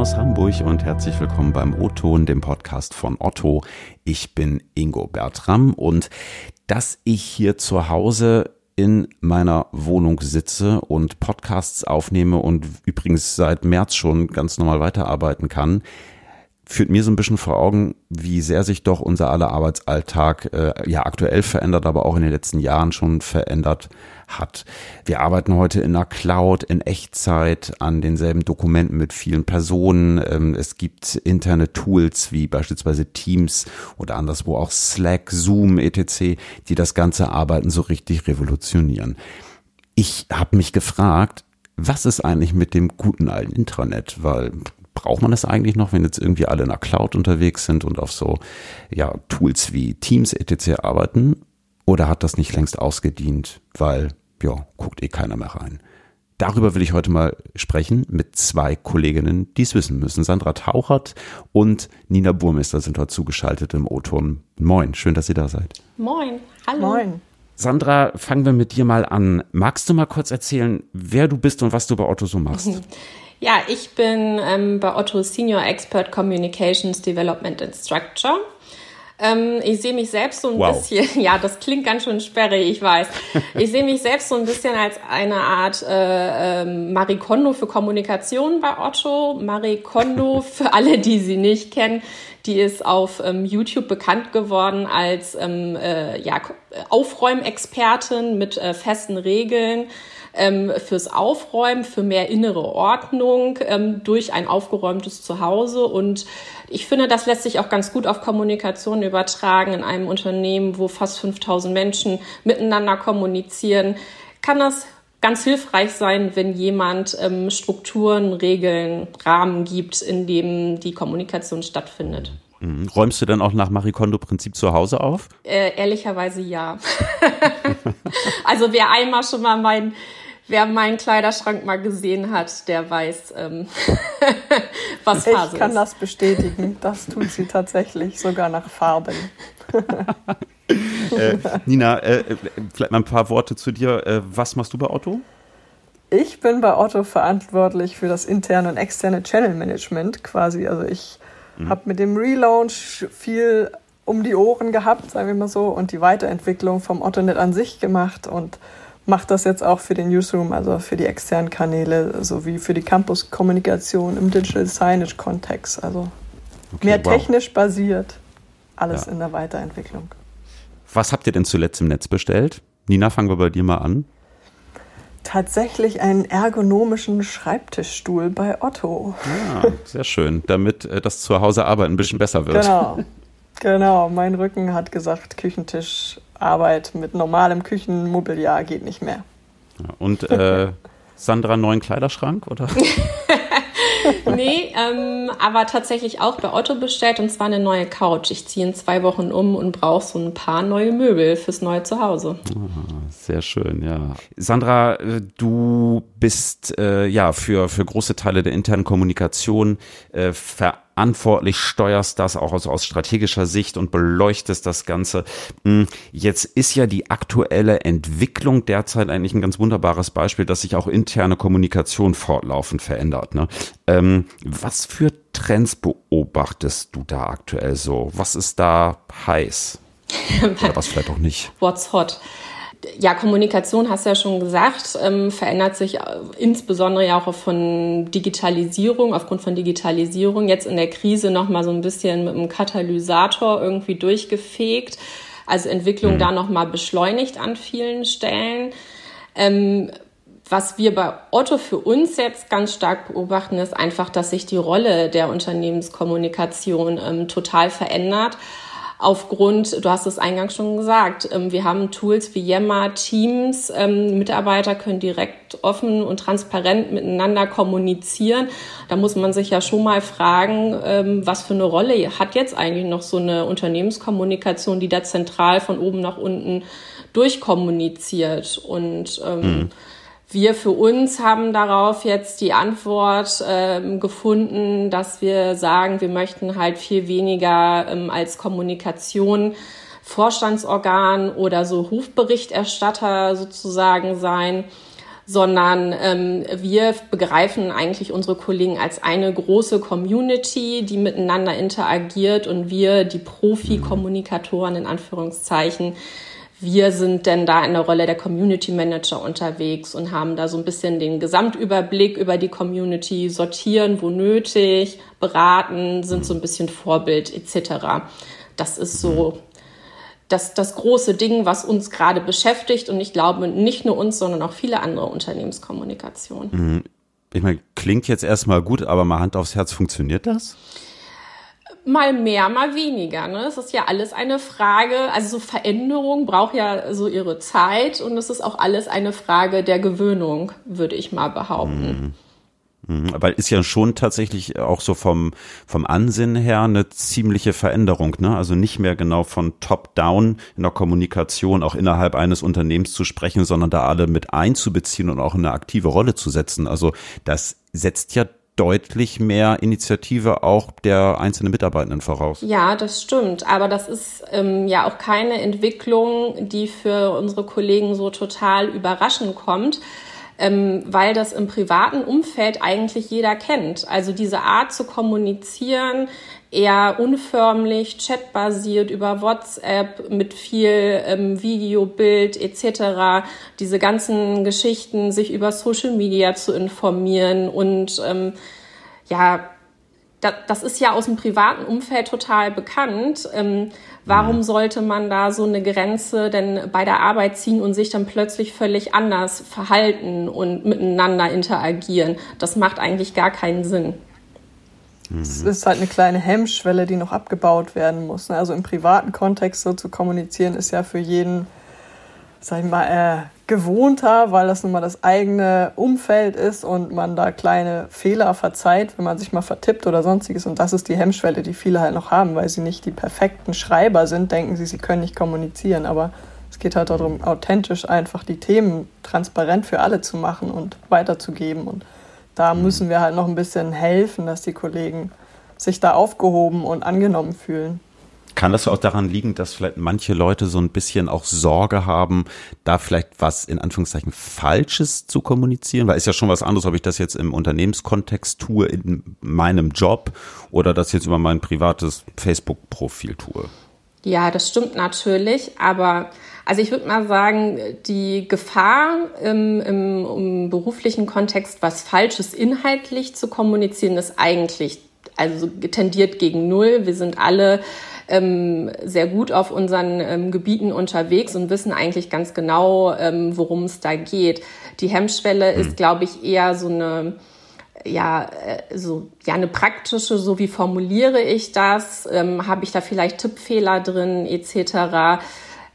aus Hamburg und herzlich willkommen beim O-Ton, dem Podcast von Otto. Ich bin Ingo Bertram und dass ich hier zu Hause in meiner Wohnung sitze und Podcasts aufnehme und übrigens seit März schon ganz normal weiterarbeiten kann, führt mir so ein bisschen vor Augen, wie sehr sich doch unser aller Arbeitsalltag äh, ja aktuell verändert, aber auch in den letzten Jahren schon verändert hat. Wir arbeiten heute in der Cloud, in Echtzeit, an denselben Dokumenten mit vielen Personen. Ähm, es gibt interne Tools wie beispielsweise Teams oder anderswo auch Slack, Zoom, etc., die das ganze Arbeiten so richtig revolutionieren. Ich habe mich gefragt, was ist eigentlich mit dem guten alten Intranet? Weil braucht man das eigentlich noch, wenn jetzt irgendwie alle in der Cloud unterwegs sind und auf so ja, Tools wie Teams etc. arbeiten? Oder hat das nicht längst ausgedient, weil ja, guckt eh keiner mehr rein? Darüber will ich heute mal sprechen mit zwei Kolleginnen, die es wissen müssen. Sandra Tauchert und Nina Burmester sind heute zugeschaltet im O-Ton. Moin, schön, dass ihr da seid. Moin, hallo. Moin. Sandra, fangen wir mit dir mal an. Magst du mal kurz erzählen, wer du bist und was du bei Otto so machst? Ja, ich bin ähm, bei Otto Senior Expert Communications Development and Structure. Ähm, ich sehe mich selbst so ein wow. bisschen, ja, das klingt ganz schön sperrig, ich weiß. Ich sehe mich selbst so ein bisschen als eine Art äh, äh, Marie Kondo für Kommunikation bei Otto. Marie Kondo, für alle, die sie nicht kennen, die ist auf ähm, YouTube bekannt geworden als ähm, äh, ja, Aufräumexpertin mit äh, festen Regeln ähm, fürs Aufräumen, für mehr innere Ordnung ähm, durch ein aufgeräumtes Zuhause. Und ich finde, das lässt sich auch ganz gut auf Kommunikation übertragen. In einem Unternehmen, wo fast 5000 Menschen miteinander kommunizieren, kann das ganz hilfreich sein, wenn jemand ähm, Strukturen, Regeln, Rahmen gibt, in dem die Kommunikation stattfindet. Mhm. Räumst du dann auch nach Marikondo-Prinzip zu Hause auf? Äh, ehrlicherweise ja. also wer einmal schon mal mein wer meinen Kleiderschrank mal gesehen hat, der weiß, ähm, was Phase ist. Ich kann das bestätigen. Das tut sie tatsächlich, sogar nach Farben. äh, Nina, äh, vielleicht mal ein paar Worte zu dir. Äh, was machst du bei Otto? Ich bin bei Otto verantwortlich für das interne und externe Channel Management quasi. Also ich mhm. habe mit dem Relaunch viel um die Ohren gehabt, sagen wir mal so, und die Weiterentwicklung vom OttoNet an sich gemacht und mache das jetzt auch für den Newsroom, also für die externen Kanäle sowie für die Campus-Kommunikation im Digital Signage-Kontext. Also okay, mehr wow. technisch basiert, alles ja. in der Weiterentwicklung. Was habt ihr denn zuletzt im Netz bestellt? Nina, fangen wir bei dir mal an. Tatsächlich einen ergonomischen Schreibtischstuhl bei Otto. Ja, ah, sehr schön, damit äh, das Zuhause-Arbeiten ein bisschen besser wird. Genau, genau. Mein Rücken hat gesagt, Küchentisch Arbeit mit normalem Küchenmobiliar geht nicht mehr. Und äh, Sandra, neuen Kleiderschrank, oder? nee, ähm, aber tatsächlich auch bei Otto bestellt und zwar eine neue Couch. Ich ziehe in zwei Wochen um und brauche so ein paar neue Möbel fürs neue Zuhause. Ah, sehr schön, ja. Sandra, äh, du bist äh, ja für, für große Teile der internen Kommunikation äh, verantwortlich verantwortlich, steuerst das auch aus, aus strategischer Sicht und beleuchtest das Ganze. Hm, jetzt ist ja die aktuelle Entwicklung derzeit eigentlich ein ganz wunderbares Beispiel, dass sich auch interne Kommunikation fortlaufend verändert. Ne? Ähm, was für Trends beobachtest du da aktuell so? Was ist da heiß? Oder was vielleicht auch nicht? What's hot? Ja, Kommunikation, hast du ja schon gesagt, ähm, verändert sich äh, insbesondere ja auch von Digitalisierung, aufgrund von Digitalisierung. Jetzt in der Krise nochmal so ein bisschen mit einem Katalysator irgendwie durchgefegt. Also Entwicklung mhm. da nochmal beschleunigt an vielen Stellen. Ähm, was wir bei Otto für uns jetzt ganz stark beobachten, ist einfach, dass sich die Rolle der Unternehmenskommunikation ähm, total verändert aufgrund, du hast es eingangs schon gesagt, ähm, wir haben Tools wie Yammer, Teams, ähm, Mitarbeiter können direkt offen und transparent miteinander kommunizieren. Da muss man sich ja schon mal fragen, ähm, was für eine Rolle hat jetzt eigentlich noch so eine Unternehmenskommunikation, die da zentral von oben nach unten durchkommuniziert und mhm. Wir für uns haben darauf jetzt die Antwort ähm, gefunden, dass wir sagen, wir möchten halt viel weniger ähm, als Kommunikation Vorstandsorgan oder so Hofberichterstatter sozusagen sein, sondern ähm, wir begreifen eigentlich unsere Kollegen als eine große Community, die miteinander interagiert und wir, die Profi-Kommunikatoren in Anführungszeichen, wir sind denn da in der Rolle der Community Manager unterwegs und haben da so ein bisschen den Gesamtüberblick über die Community, sortieren, wo nötig, beraten, sind so ein bisschen Vorbild etc. Das ist so das, das große Ding, was uns gerade beschäftigt und ich glaube nicht nur uns, sondern auch viele andere Unternehmenskommunikation. Mhm. Ich meine, klingt jetzt erstmal gut, aber mal Hand aufs Herz, funktioniert das? Mal mehr, mal weniger. Ne? Es ist ja alles eine Frage, also so Veränderung braucht ja so ihre Zeit und es ist auch alles eine Frage der Gewöhnung, würde ich mal behaupten. Mhm. mhm. Aber ist ja schon tatsächlich auch so vom, vom Ansinnen her eine ziemliche Veränderung, ne? Also nicht mehr genau von top-down in der Kommunikation auch innerhalb eines Unternehmens zu sprechen, sondern da alle mit einzubeziehen und auch in eine aktive Rolle zu setzen. Also das setzt ja deutlich mehr Initiative auch der einzelnen Mitarbeitenden voraus. Ja, das stimmt. Aber das ist ähm, ja auch keine Entwicklung, die für unsere Kollegen so total überraschend kommt. Ähm, weil das im privaten Umfeld eigentlich jeder kennt. Also diese Art zu kommunizieren, eher unförmlich, chatbasiert über WhatsApp mit viel ähm, Video, Bild etc. Diese ganzen Geschichten, sich über Social Media zu informieren und ähm, ja, da, das ist ja aus dem privaten Umfeld total bekannt. Ähm, warum mhm. sollte man da so eine Grenze denn bei der Arbeit ziehen und sich dann plötzlich völlig anders verhalten und miteinander interagieren? Das macht eigentlich gar keinen Sinn. Es ist halt eine kleine Hemmschwelle, die noch abgebaut werden muss. Ne? Also im privaten Kontext so zu kommunizieren, ist ja für jeden, sag ich mal, äh, gewohnter, weil das nun mal das eigene Umfeld ist und man da kleine Fehler verzeiht, wenn man sich mal vertippt oder sonstiges. Und das ist die Hemmschwelle, die viele halt noch haben, weil sie nicht die perfekten Schreiber sind, denken sie, sie können nicht kommunizieren. Aber es geht halt darum, authentisch einfach die Themen transparent für alle zu machen und weiterzugeben. Und da mhm. müssen wir halt noch ein bisschen helfen, dass die Kollegen sich da aufgehoben und angenommen fühlen. Kann das auch daran liegen, dass vielleicht manche Leute so ein bisschen auch Sorge haben, da vielleicht was in Anführungszeichen Falsches zu kommunizieren? Weil ist ja schon was anderes, ob ich das jetzt im Unternehmenskontext tue, in meinem Job oder das jetzt über mein privates Facebook-Profil tue. Ja, das stimmt natürlich, aber also ich würde mal sagen, die Gefahr im, im, im beruflichen Kontext, was Falsches inhaltlich zu kommunizieren, ist eigentlich also tendiert gegen null. Wir sind alle ähm, sehr gut auf unseren ähm, Gebieten unterwegs und wissen eigentlich ganz genau, ähm, worum es da geht. Die Hemmschwelle mhm. ist, glaube ich, eher so eine ja, äh, so, ja, eine praktische, so wie formuliere ich das, ähm, habe ich da vielleicht Tippfehler drin, etc.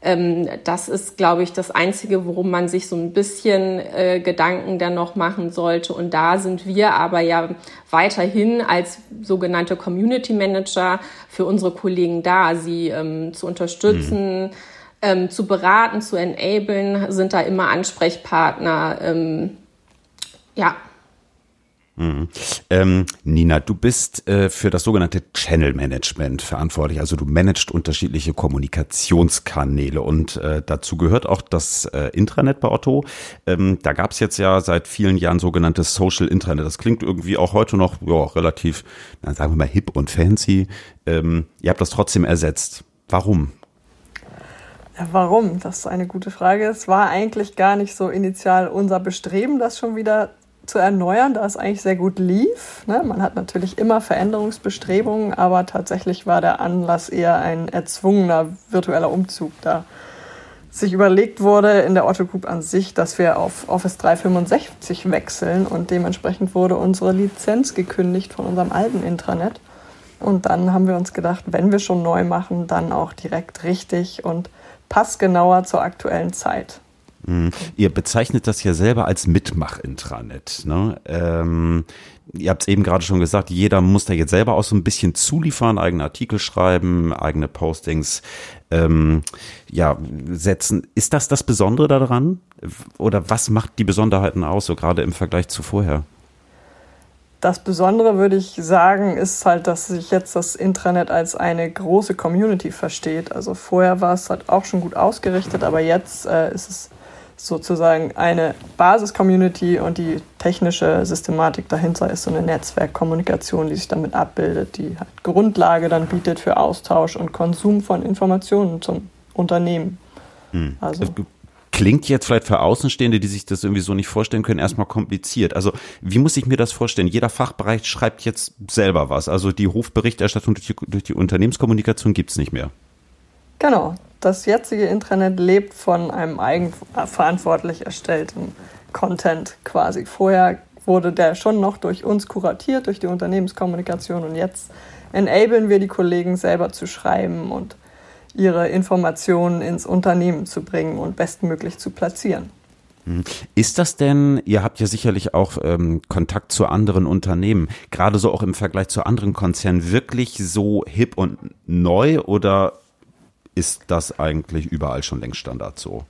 Ähm, das ist, glaube ich, das Einzige, worum man sich so ein bisschen äh, Gedanken dann noch machen sollte. Und da sind wir aber ja weiterhin als sogenannte Community Manager für unsere Kollegen da, sie ähm, zu unterstützen. Mhm. Ähm, zu beraten, zu enablen, sind da immer Ansprechpartner. Ähm, ja, Mhm. Ähm, Nina, du bist äh, für das sogenannte Channel Management verantwortlich. Also du managst unterschiedliche Kommunikationskanäle und äh, dazu gehört auch das äh, Intranet bei Otto. Ähm, da gab es jetzt ja seit vielen Jahren sogenanntes Social Intranet. Das klingt irgendwie auch heute noch ja, relativ, na, sagen wir mal, hip und fancy. Ähm, ihr habt das trotzdem ersetzt. Warum? Warum? Das ist eine gute Frage. Es war eigentlich gar nicht so initial unser Bestreben, das schon wieder zu erneuern, da es eigentlich sehr gut lief. Ne? Man hat natürlich immer Veränderungsbestrebungen, aber tatsächlich war der Anlass eher ein erzwungener virtueller Umzug, da sich überlegt wurde in der Otto Group an sich, dass wir auf Office 365 wechseln und dementsprechend wurde unsere Lizenz gekündigt von unserem alten Intranet. Und dann haben wir uns gedacht, wenn wir schon neu machen, dann auch direkt richtig und passgenauer zur aktuellen Zeit. Mhm. Ihr bezeichnet das ja selber als Mitmach-Intranet. Ne? Ähm, ihr habt es eben gerade schon gesagt, jeder muss da jetzt selber auch so ein bisschen zuliefern, eigene Artikel schreiben, eigene Postings ähm, ja, setzen. Ist das das Besondere daran? Oder was macht die Besonderheiten aus, so gerade im Vergleich zu vorher? Das Besondere, würde ich sagen, ist halt, dass sich jetzt das Intranet als eine große Community versteht. Also vorher war es halt auch schon gut ausgerichtet, aber jetzt äh, ist es sozusagen eine Basis-Community und die technische Systematik dahinter ist so eine Netzwerkkommunikation, die sich damit abbildet, die halt Grundlage dann bietet für Austausch und Konsum von Informationen zum Unternehmen. Hm. Also klingt jetzt vielleicht für Außenstehende, die sich das irgendwie so nicht vorstellen können, erstmal kompliziert. Also wie muss ich mir das vorstellen? Jeder Fachbereich schreibt jetzt selber was. Also die Hofberichterstattung durch die, durch die Unternehmenskommunikation gibt's nicht mehr. Genau. Das jetzige Intranet lebt von einem eigenverantwortlich erstellten Content quasi. Vorher wurde der schon noch durch uns kuratiert, durch die Unternehmenskommunikation und jetzt enablen wir die Kollegen selber zu schreiben und ihre Informationen ins Unternehmen zu bringen und bestmöglich zu platzieren. Hm. Ist das denn, ihr habt ja sicherlich auch ähm, Kontakt zu anderen Unternehmen, gerade so auch im Vergleich zu anderen Konzernen, wirklich so hip und neu oder ist das eigentlich überall schon längst Standard so?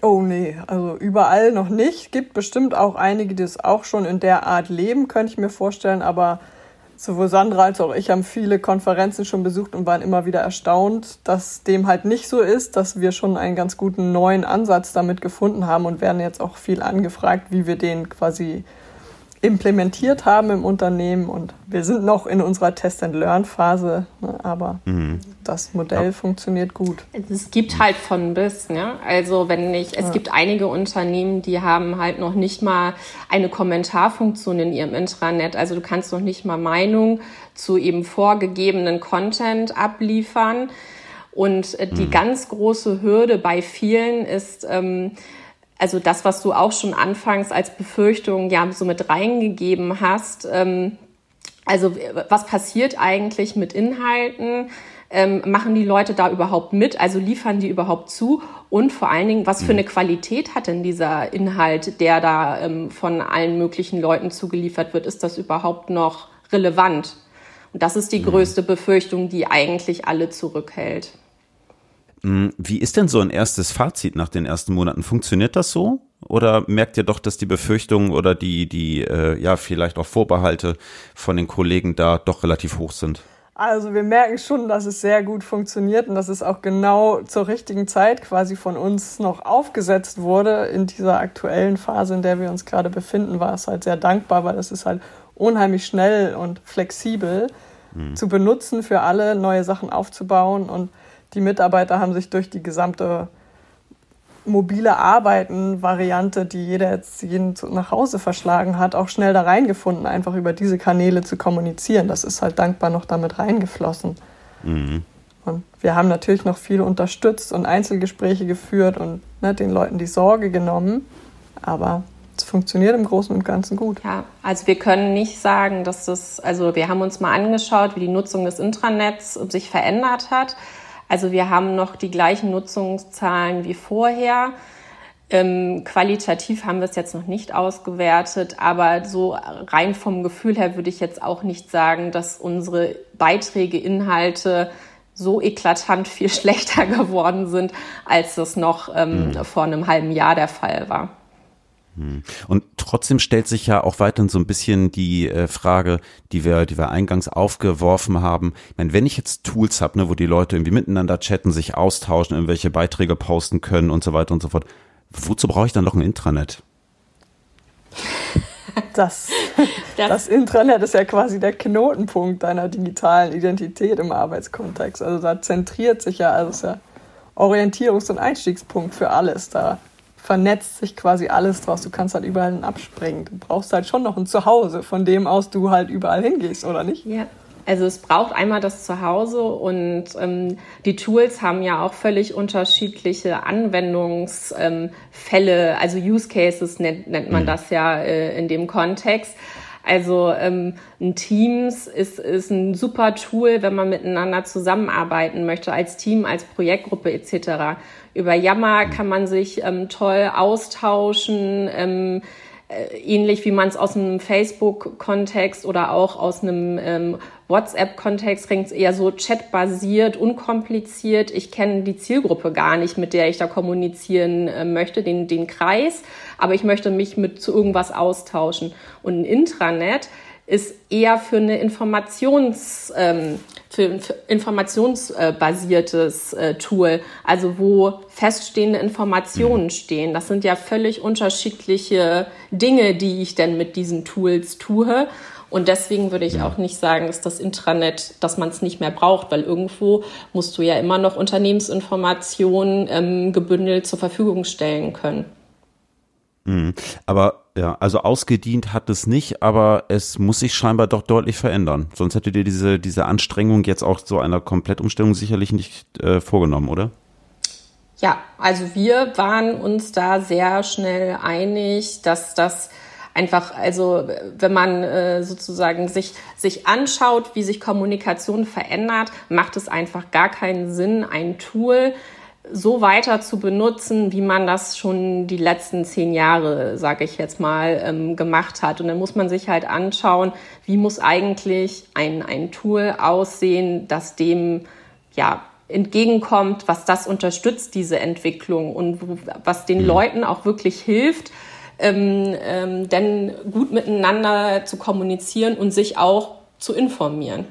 Oh nee, also überall noch nicht. Gibt bestimmt auch einige, die es auch schon in der Art leben, könnte ich mir vorstellen, aber sowohl Sandra als auch ich haben viele Konferenzen schon besucht und waren immer wieder erstaunt, dass dem halt nicht so ist, dass wir schon einen ganz guten neuen Ansatz damit gefunden haben und werden jetzt auch viel angefragt, wie wir den quasi implementiert haben im Unternehmen und wir sind noch in unserer Test-and-Learn-Phase, ne, aber mhm. das Modell ja. funktioniert gut. Es gibt halt von bis, ne? Also wenn nicht, es ja. gibt einige Unternehmen, die haben halt noch nicht mal eine Kommentarfunktion in ihrem Intranet. Also du kannst noch nicht mal Meinung zu eben vorgegebenen Content abliefern. Und äh, die mhm. ganz große Hürde bei vielen ist, ähm, also das, was du auch schon anfangs als Befürchtung ja so mit reingegeben hast. Ähm, also was passiert eigentlich mit Inhalten? Ähm, machen die Leute da überhaupt mit? Also liefern die überhaupt zu? Und vor allen Dingen, was für eine mhm. Qualität hat denn dieser Inhalt, der da ähm, von allen möglichen Leuten zugeliefert wird? Ist das überhaupt noch relevant? Und das ist die mhm. größte Befürchtung, die eigentlich alle zurückhält. Hm, wie ist denn so ein erstes Fazit nach den ersten Monaten? Funktioniert das so? Oder merkt ihr doch, dass die Befürchtungen oder die, die äh, ja vielleicht auch Vorbehalte von den Kollegen da doch relativ hoch sind? Also wir merken schon, dass es sehr gut funktioniert und dass es auch genau zur richtigen Zeit quasi von uns noch aufgesetzt wurde. In dieser aktuellen Phase, in der wir uns gerade befinden, war es halt sehr dankbar, weil es ist halt unheimlich schnell und flexibel mhm. zu benutzen für alle, neue Sachen aufzubauen und die Mitarbeiter haben sich durch die gesamte mobile Arbeiten-Variante, die jeder jetzt jeden nach Hause verschlagen hat, auch schnell da reingefunden, einfach über diese Kanäle zu kommunizieren. Das ist halt dankbar noch damit reingeflossen. Mhm. Und wir haben natürlich noch viel unterstützt und Einzelgespräche geführt und ne, den Leuten die Sorge genommen. Aber es funktioniert im Großen und Ganzen gut. Ja, also wir können nicht sagen, dass das, also wir haben uns mal angeschaut, wie die Nutzung des Intranets sich verändert hat. Also wir haben noch die gleichen Nutzungszahlen wie vorher. Ähm, qualitativ haben wir es jetzt noch nicht ausgewertet, aber so rein vom Gefühl her würde ich jetzt auch nicht sagen, dass unsere Beiträge, Inhalte so eklatant viel schlechter geworden sind, als das noch ähm, mhm. vor einem halben Jahr der Fall war. Hm. Und trotzdem stellt sich ja auch weiterhin so ein bisschen die äh, Frage, die wir, die wir eingangs aufgeworfen haben. Ich meine, wenn ich jetzt Tools habe, ne, wo die Leute irgendwie miteinander chatten, sich austauschen, irgendwelche Beiträge posten können und so weiter und so fort, wozu brauche ich dann noch ein Intranet? Das, das, das Intranet ist ja quasi der Knotenpunkt deiner digitalen Identität im Arbeitskontext. Also da zentriert sich ja, also ist ja Orientierungs- und Einstiegspunkt für alles. Da vernetzt sich quasi alles draus. Du kannst halt überall abspringen. Du brauchst halt schon noch ein Zuhause, von dem aus du halt überall hingehst, oder nicht? Ja. Also es braucht einmal das Zuhause und ähm, die Tools haben ja auch völlig unterschiedliche Anwendungsfälle, ähm, also Use Cases nennt, nennt man mhm. das ja äh, in dem Kontext. Also ähm, ein Teams ist, ist ein super Tool, wenn man miteinander zusammenarbeiten möchte, als Team, als Projektgruppe etc. Über Yammer kann man sich ähm, toll austauschen. Ähm, äh, ähnlich wie man es aus einem Facebook-Kontext oder auch aus einem ähm, WhatsApp-Kontext kriegt, eher so chatbasiert, unkompliziert. Ich kenne die Zielgruppe gar nicht, mit der ich da kommunizieren äh, möchte, den, den Kreis, aber ich möchte mich mit zu irgendwas austauschen. Und ein Intranet ist eher für eine Informations, ähm, für, informationsbasiertes äh, Tool, also wo feststehende Informationen mhm. stehen. Das sind ja völlig unterschiedliche Dinge, die ich denn mit diesen Tools tue. Und deswegen würde ich ja. auch nicht sagen, dass das Intranet, dass man es nicht mehr braucht, weil irgendwo musst du ja immer noch Unternehmensinformationen ähm, gebündelt zur Verfügung stellen können. Mhm. Aber ja, also ausgedient hat es nicht, aber es muss sich scheinbar doch deutlich verändern. Sonst hättet ihr diese, diese Anstrengung jetzt auch so einer Komplettumstellung sicherlich nicht äh, vorgenommen, oder? Ja, also wir waren uns da sehr schnell einig, dass das einfach, also wenn man äh, sozusagen sich, sich anschaut, wie sich Kommunikation verändert, macht es einfach gar keinen Sinn, ein Tool so weiter zu benutzen, wie man das schon die letzten zehn Jahre, sage ich jetzt mal, ähm, gemacht hat. Und dann muss man sich halt anschauen, wie muss eigentlich ein, ein Tool aussehen, das dem ja entgegenkommt, was das unterstützt, diese Entwicklung und was den mhm. Leuten auch wirklich hilft, ähm, ähm, denn gut miteinander zu kommunizieren und sich auch zu informieren.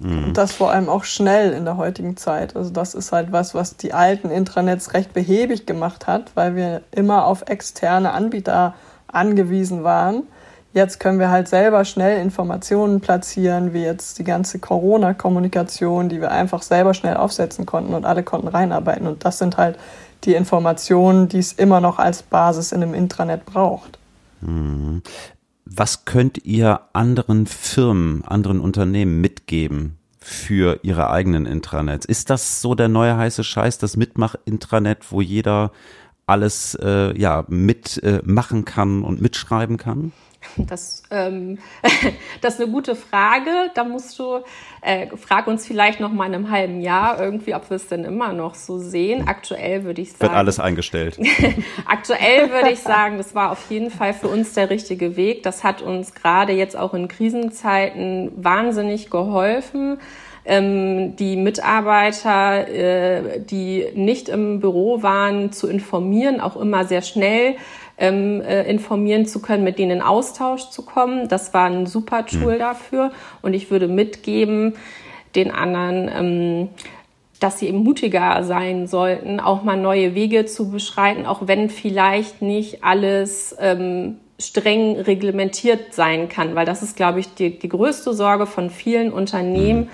Mhm. Und das vor allem auch schnell in der heutigen Zeit. Also das ist halt was, was die alten Intranets recht behäbig gemacht hat, weil wir immer auf externe Anbieter angewiesen waren. Jetzt können wir halt selber schnell Informationen platzieren, wie jetzt die ganze Corona-Kommunikation, die wir einfach selber schnell aufsetzen konnten und alle konnten reinarbeiten. Und das sind halt die Informationen, die es immer noch als Basis in einem Intranet braucht. Mhm. Was könnt ihr anderen Firmen, anderen Unternehmen mitgeben für ihre eigenen Intranets? Ist das so der neue heiße Scheiß, das Mitmach-Intranet, wo jeder alles äh, ja mitmachen äh, kann und mitschreiben kann? Das, ähm, das ist eine gute Frage. Da musst du, äh, frag uns vielleicht noch mal in einem halben Jahr irgendwie, ob wir es denn immer noch so sehen. Aktuell würde ich sagen. Wird alles eingestellt. aktuell würde ich sagen, das war auf jeden Fall für uns der richtige Weg. Das hat uns gerade jetzt auch in Krisenzeiten wahnsinnig geholfen. Ähm, die Mitarbeiter, äh, die nicht im Büro waren, zu informieren, auch immer sehr schnell ähm, äh, informieren zu können, mit denen in Austausch zu kommen. Das war ein super Tool mhm. dafür. Und ich würde mitgeben, den anderen, ähm, dass sie eben mutiger sein sollten, auch mal neue Wege zu beschreiten, auch wenn vielleicht nicht alles ähm, streng reglementiert sein kann, weil das ist, glaube ich, die, die größte Sorge von vielen Unternehmen. Mhm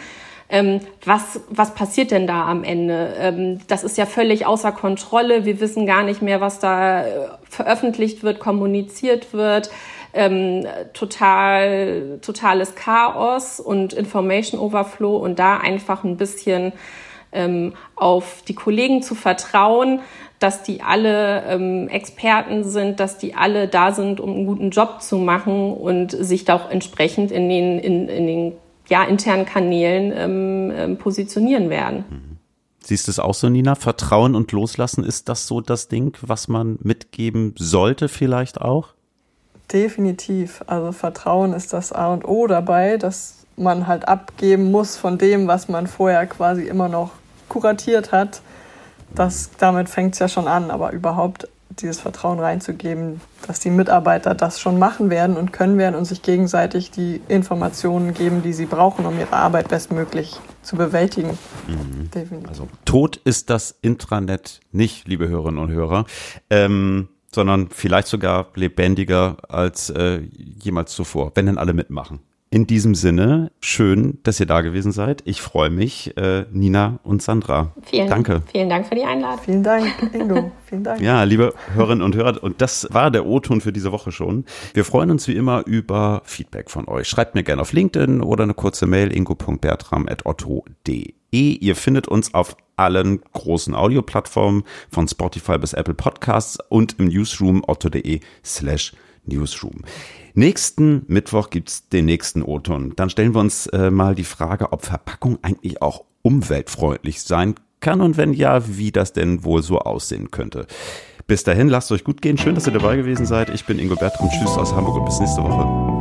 ähm, was, was passiert denn da am Ende? Ähm, das ist ja völlig außer Kontrolle. Wir wissen gar nicht mehr, was da äh, veröffentlicht wird, kommuniziert wird. Ähm, total, totales Chaos und Information Overflow und da einfach ein bisschen ähm, auf die Kollegen zu vertrauen, dass die alle ähm, Experten sind, dass die alle da sind, um einen guten Job zu machen und sich da auch entsprechend in den, in, in den ja, internen Kanälen ähm, ähm, positionieren werden. Mhm. Siehst du es auch so, Nina? Vertrauen und Loslassen, ist das so das Ding, was man mitgeben sollte vielleicht auch? Definitiv. Also Vertrauen ist das A und O dabei, dass man halt abgeben muss von dem, was man vorher quasi immer noch kuratiert hat. Das, damit fängt es ja schon an, aber überhaupt dieses Vertrauen reinzugeben, dass die Mitarbeiter das schon machen werden und können werden und sich gegenseitig die Informationen geben, die sie brauchen, um ihre Arbeit bestmöglich zu bewältigen. Mhm. Also tot ist das Intranet nicht, liebe Hörerinnen und Hörer. Ähm, sondern vielleicht sogar lebendiger als äh, jemals zuvor, wenn denn alle mitmachen. In diesem Sinne, schön, dass ihr da gewesen seid. Ich freue mich, äh, Nina und Sandra. Vielen, Danke. Vielen Dank für die Einladung. Vielen Dank, Ingo. Vielen Dank. Ja, liebe Hörerinnen und Hörer, und das war der O-Ton für diese Woche schon. Wir freuen uns wie immer über Feedback von euch. Schreibt mir gerne auf LinkedIn oder eine kurze Mail ingo.bertram.otto.de. Ihr findet uns auf allen großen Audioplattformen von Spotify bis Apple Podcasts und im Newsroom otto.de slash Newsroom. Nächsten Mittwoch gibt's den nächsten O-Ton. Dann stellen wir uns äh, mal die Frage, ob Verpackung eigentlich auch umweltfreundlich sein kann und wenn ja, wie das denn wohl so aussehen könnte. Bis dahin, lasst euch gut gehen. Schön, dass ihr dabei gewesen seid. Ich bin Ingo Bertram. Tschüss aus Hamburg und bis nächste Woche.